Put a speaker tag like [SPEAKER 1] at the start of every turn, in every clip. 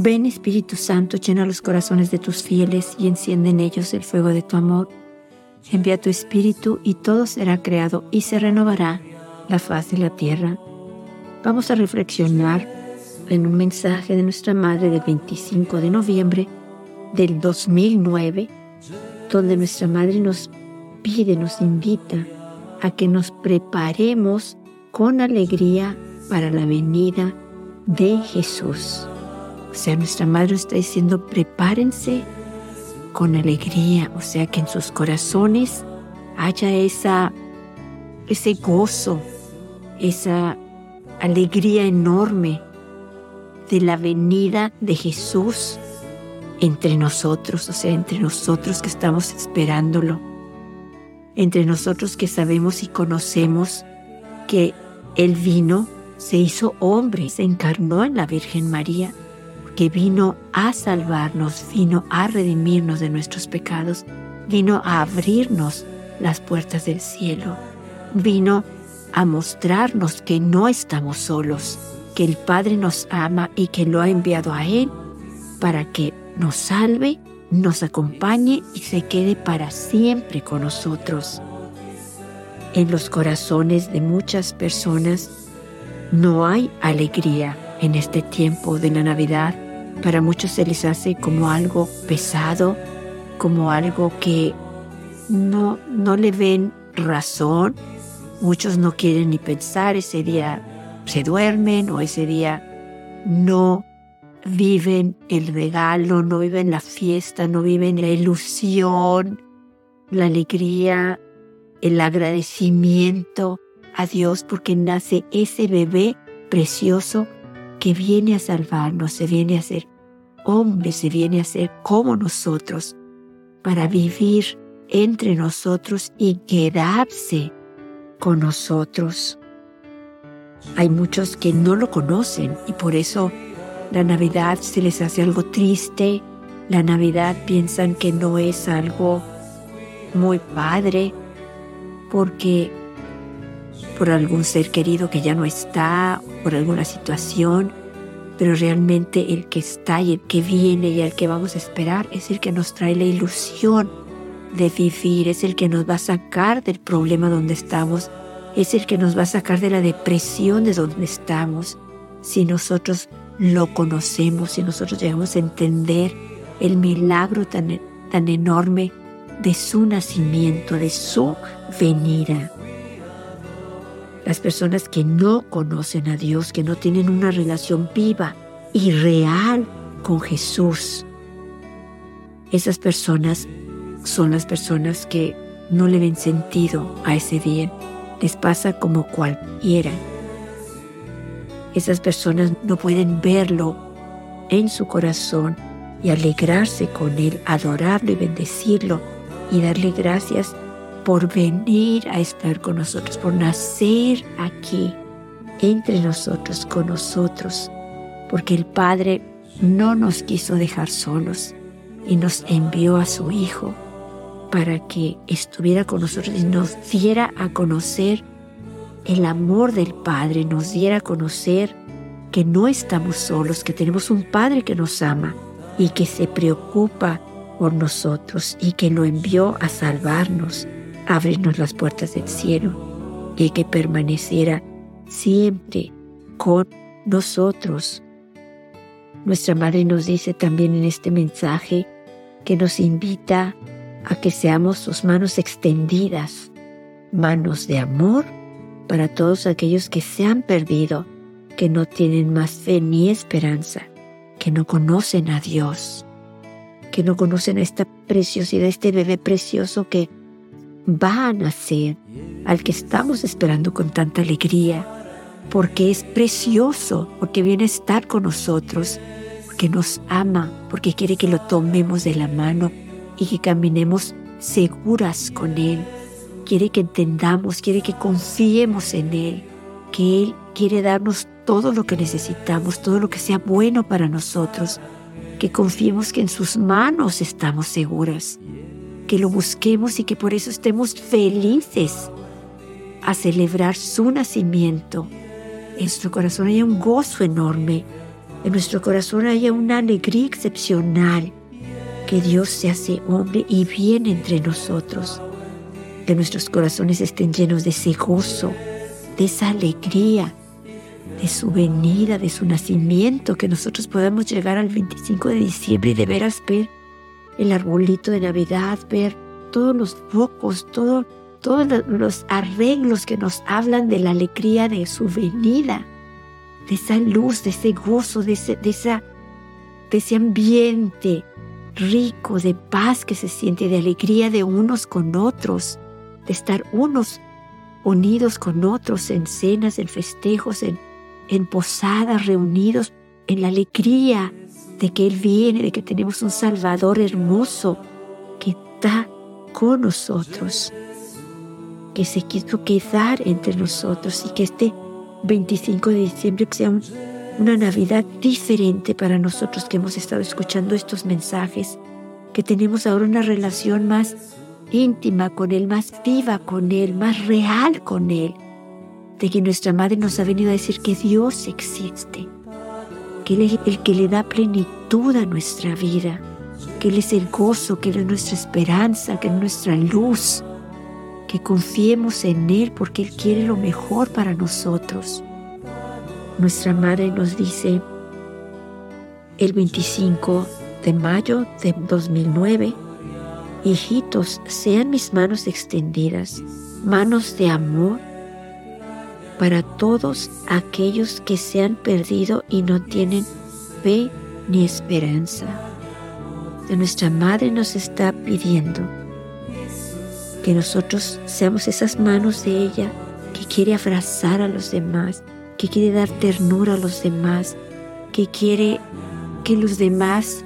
[SPEAKER 1] Ven Espíritu Santo, llena los corazones de tus fieles y enciende en ellos el fuego de tu amor. Envía tu Espíritu y todo será creado y se renovará la faz de la tierra. Vamos a reflexionar en un mensaje de nuestra Madre del 25 de noviembre del 2009, donde nuestra Madre nos pide, nos invita a que nos preparemos con alegría para la venida de Jesús. O sea, nuestra Madre está diciendo, prepárense con alegría, o sea, que en sus corazones haya esa, ese gozo, esa alegría enorme de la venida de Jesús entre nosotros, o sea, entre nosotros que estamos esperándolo, entre nosotros que sabemos y conocemos que Él vino, se hizo hombre, se encarnó en la Virgen María, que vino a salvarnos, vino a redimirnos de nuestros pecados, vino a abrirnos las puertas del cielo, vino a mostrarnos que no estamos solos, que el Padre nos ama y que lo ha enviado a Él para que nos salve, nos acompañe y se quede para siempre con nosotros. En los corazones de muchas personas no hay alegría en este tiempo de la Navidad. Para muchos se les hace como algo pesado, como algo que no, no le ven razón. Muchos no quieren ni pensar, ese día se duermen o ese día no viven el regalo, no viven la fiesta, no viven la ilusión, la alegría, el agradecimiento a Dios porque nace ese bebé precioso que viene a salvarnos, se viene a ser hombre, se viene a ser como nosotros, para vivir entre nosotros y quedarse con nosotros. Hay muchos que no lo conocen y por eso la Navidad se les hace algo triste, la Navidad piensan que no es algo muy padre, porque por algún ser querido que ya no está, por alguna situación, pero realmente el que está y el que viene y el que vamos a esperar es el que nos trae la ilusión de vivir, es el que nos va a sacar del problema donde estamos, es el que nos va a sacar de la depresión de donde estamos. Si nosotros lo conocemos, si nosotros llegamos a entender el milagro tan, tan enorme de su nacimiento, de su venida. Las personas que no conocen a Dios, que no tienen una relación viva y real con Jesús, esas personas son las personas que no le ven sentido a ese día. Les pasa como cualquiera esas personas no pueden verlo en su corazón y alegrarse con él, adorarlo y bendecirlo y darle gracias por venir a estar con nosotros, por nacer aquí entre nosotros, con nosotros, porque el Padre no nos quiso dejar solos y nos envió a su Hijo para que estuviera con nosotros y nos diera a conocer el amor del Padre nos diera a conocer que no estamos solos, que tenemos un Padre que nos ama y que se preocupa por nosotros y que lo envió a salvarnos, a abrirnos las puertas del cielo y que permaneciera siempre con nosotros. Nuestra Madre nos dice también en este mensaje que nos invita a que seamos sus manos extendidas, manos de amor para todos aquellos que se han perdido, que no tienen más fe ni esperanza, que no conocen a Dios, que no conocen a esta preciosidad, este bebé precioso que va a nacer, al que estamos esperando con tanta alegría, porque es precioso, porque viene a estar con nosotros, porque nos ama, porque quiere que lo tomemos de la mano y que caminemos seguras con Él. Quiere que entendamos, quiere que confiemos en Él, que Él quiere darnos todo lo que necesitamos, todo lo que sea bueno para nosotros, que confiemos que en sus manos estamos seguras, que lo busquemos y que por eso estemos felices a celebrar su nacimiento. En nuestro corazón hay un gozo enorme. En nuestro corazón haya una alegría excepcional, que Dios se hace hombre y viene entre nosotros, que nuestros corazones estén llenos de ese gozo, de esa alegría, de su venida, de su nacimiento, que nosotros podamos llegar al 25 de diciembre y de veras ver el arbolito de Navidad, ver todos los focos, todo, todos los arreglos que nos hablan de la alegría de su venida, de esa luz, de ese gozo, de ese, de esa, de ese ambiente rico de paz que se siente, de alegría de unos con otros, de estar unos unidos con otros en cenas, en festejos, en, en posadas, reunidos en la alegría de que Él viene, de que tenemos un Salvador hermoso que está con nosotros, que se quiso quedar entre nosotros y que este 25 de diciembre sea una Navidad diferente para nosotros que hemos estado escuchando estos mensajes, que tenemos ahora una relación más íntima con Él, más viva con Él, más real con Él, de que nuestra Madre nos ha venido a decir que Dios existe, que Él es el que le da plenitud a nuestra vida, que Él es el gozo, que Él es nuestra esperanza, que es nuestra luz, que confiemos en Él porque Él quiere lo mejor para nosotros. Nuestra Madre nos dice el 25 de mayo de 2009, Hijitos, sean mis manos extendidas, manos de amor para todos aquellos que se han perdido y no tienen fe ni esperanza. nuestra Madre nos está pidiendo que nosotros seamos esas manos de ella que quiere abrazar a los demás, que quiere dar ternura a los demás, que quiere que los demás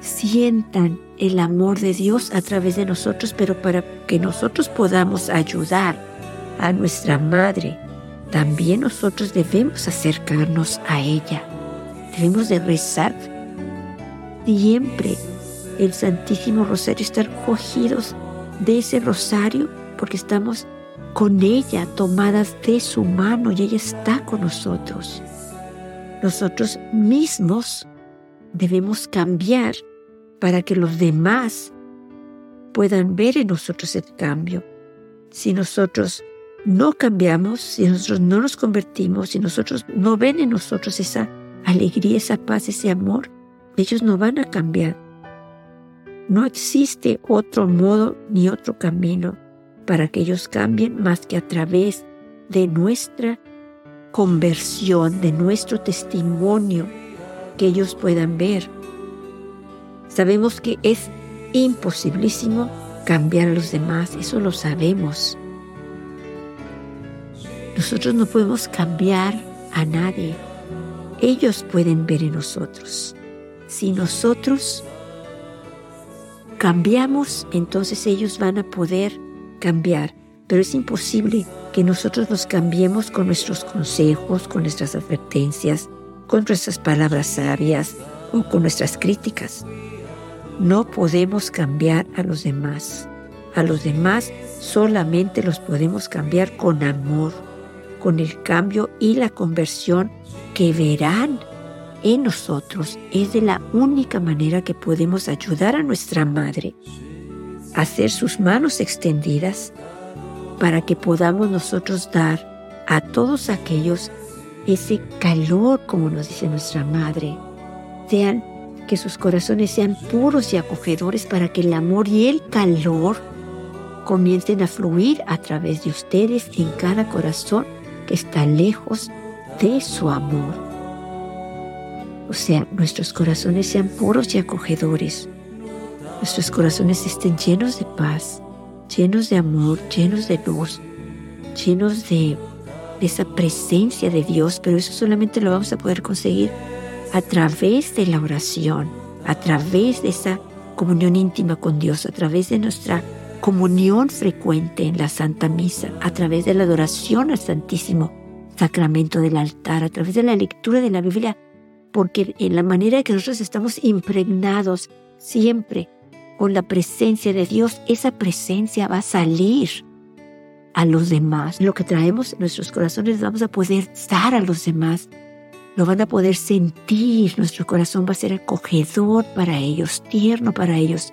[SPEAKER 1] sientan el amor de Dios a través de nosotros, pero para que nosotros podamos ayudar a nuestra madre, también nosotros debemos acercarnos a ella. Debemos de rezar siempre el Santísimo Rosario, estar cogidos de ese rosario porque estamos con ella, tomadas de su mano y ella está con nosotros. Nosotros mismos debemos cambiar para que los demás puedan ver en nosotros el cambio. Si nosotros no cambiamos, si nosotros no nos convertimos, si nosotros no ven en nosotros esa alegría, esa paz, ese amor, ellos no van a cambiar. No existe otro modo ni otro camino para que ellos cambien más que a través de nuestra conversión, de nuestro testimonio, que ellos puedan ver Sabemos que es imposibilísimo cambiar a los demás, eso lo sabemos. Nosotros no podemos cambiar a nadie. Ellos pueden ver en nosotros. Si nosotros cambiamos, entonces ellos van a poder cambiar. Pero es imposible que nosotros nos cambiemos con nuestros consejos, con nuestras advertencias, con nuestras palabras sabias o con nuestras críticas. No podemos cambiar a los demás. A los demás solamente los podemos cambiar con amor, con el cambio y la conversión que verán en nosotros. Es de la única manera que podemos ayudar a nuestra madre a hacer sus manos extendidas para que podamos nosotros dar a todos aquellos ese calor, como nos dice nuestra madre. Sean que sus corazones sean puros y acogedores para que el amor y el calor comiencen a fluir a través de ustedes en cada corazón que está lejos de su amor. O sea, nuestros corazones sean puros y acogedores. Nuestros corazones estén llenos de paz, llenos de amor, llenos de luz, llenos de, de esa presencia de Dios, pero eso solamente lo vamos a poder conseguir a través de la oración, a través de esa comunión íntima con Dios, a través de nuestra comunión frecuente en la Santa Misa, a través de la adoración al Santísimo Sacramento del altar, a través de la lectura de la Biblia, porque en la manera que nosotros estamos impregnados siempre con la presencia de Dios, esa presencia va a salir a los demás. Lo que traemos en nuestros corazones vamos a poder dar a los demás. Lo van a poder sentir, nuestro corazón va a ser acogedor para ellos, tierno para ellos,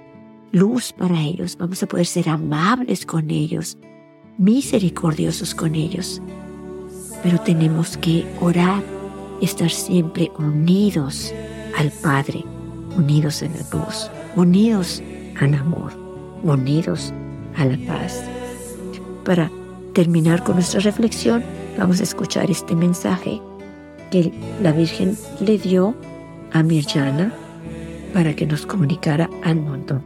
[SPEAKER 1] luz para ellos, vamos a poder ser amables con ellos, misericordiosos con ellos. Pero tenemos que orar estar siempre unidos al Padre, unidos en la luz, unidos al amor, unidos a la paz. Para terminar con nuestra reflexión, vamos a escuchar este mensaje que la Virgen le dio a Mirjana para que nos comunicara al mundo.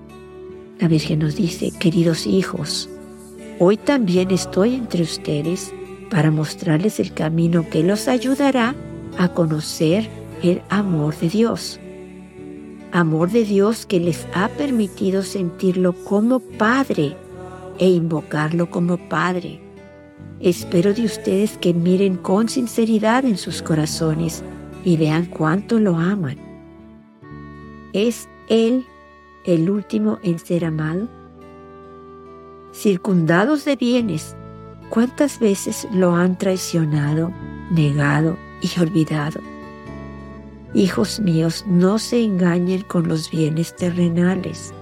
[SPEAKER 1] La Virgen nos dice, queridos hijos, hoy también estoy entre ustedes para mostrarles el camino que los ayudará a conocer el amor de Dios. Amor de Dios que les ha permitido sentirlo como Padre e invocarlo como Padre. Espero de ustedes que miren con sinceridad en sus corazones y vean cuánto lo aman. ¿Es Él el último en ser amado? Circundados de bienes, ¿cuántas veces lo han traicionado, negado y olvidado? Hijos míos, no se engañen con los bienes terrenales.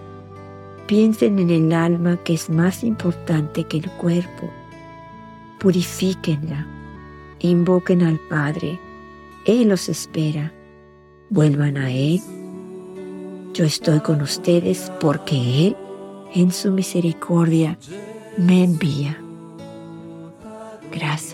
[SPEAKER 1] Piensen en el alma que es más importante que el cuerpo. Purifíquenla. Invoquen al Padre. Él los espera. Vuelvan a Él. Yo estoy con ustedes porque Él, en su misericordia, me envía. Gracias.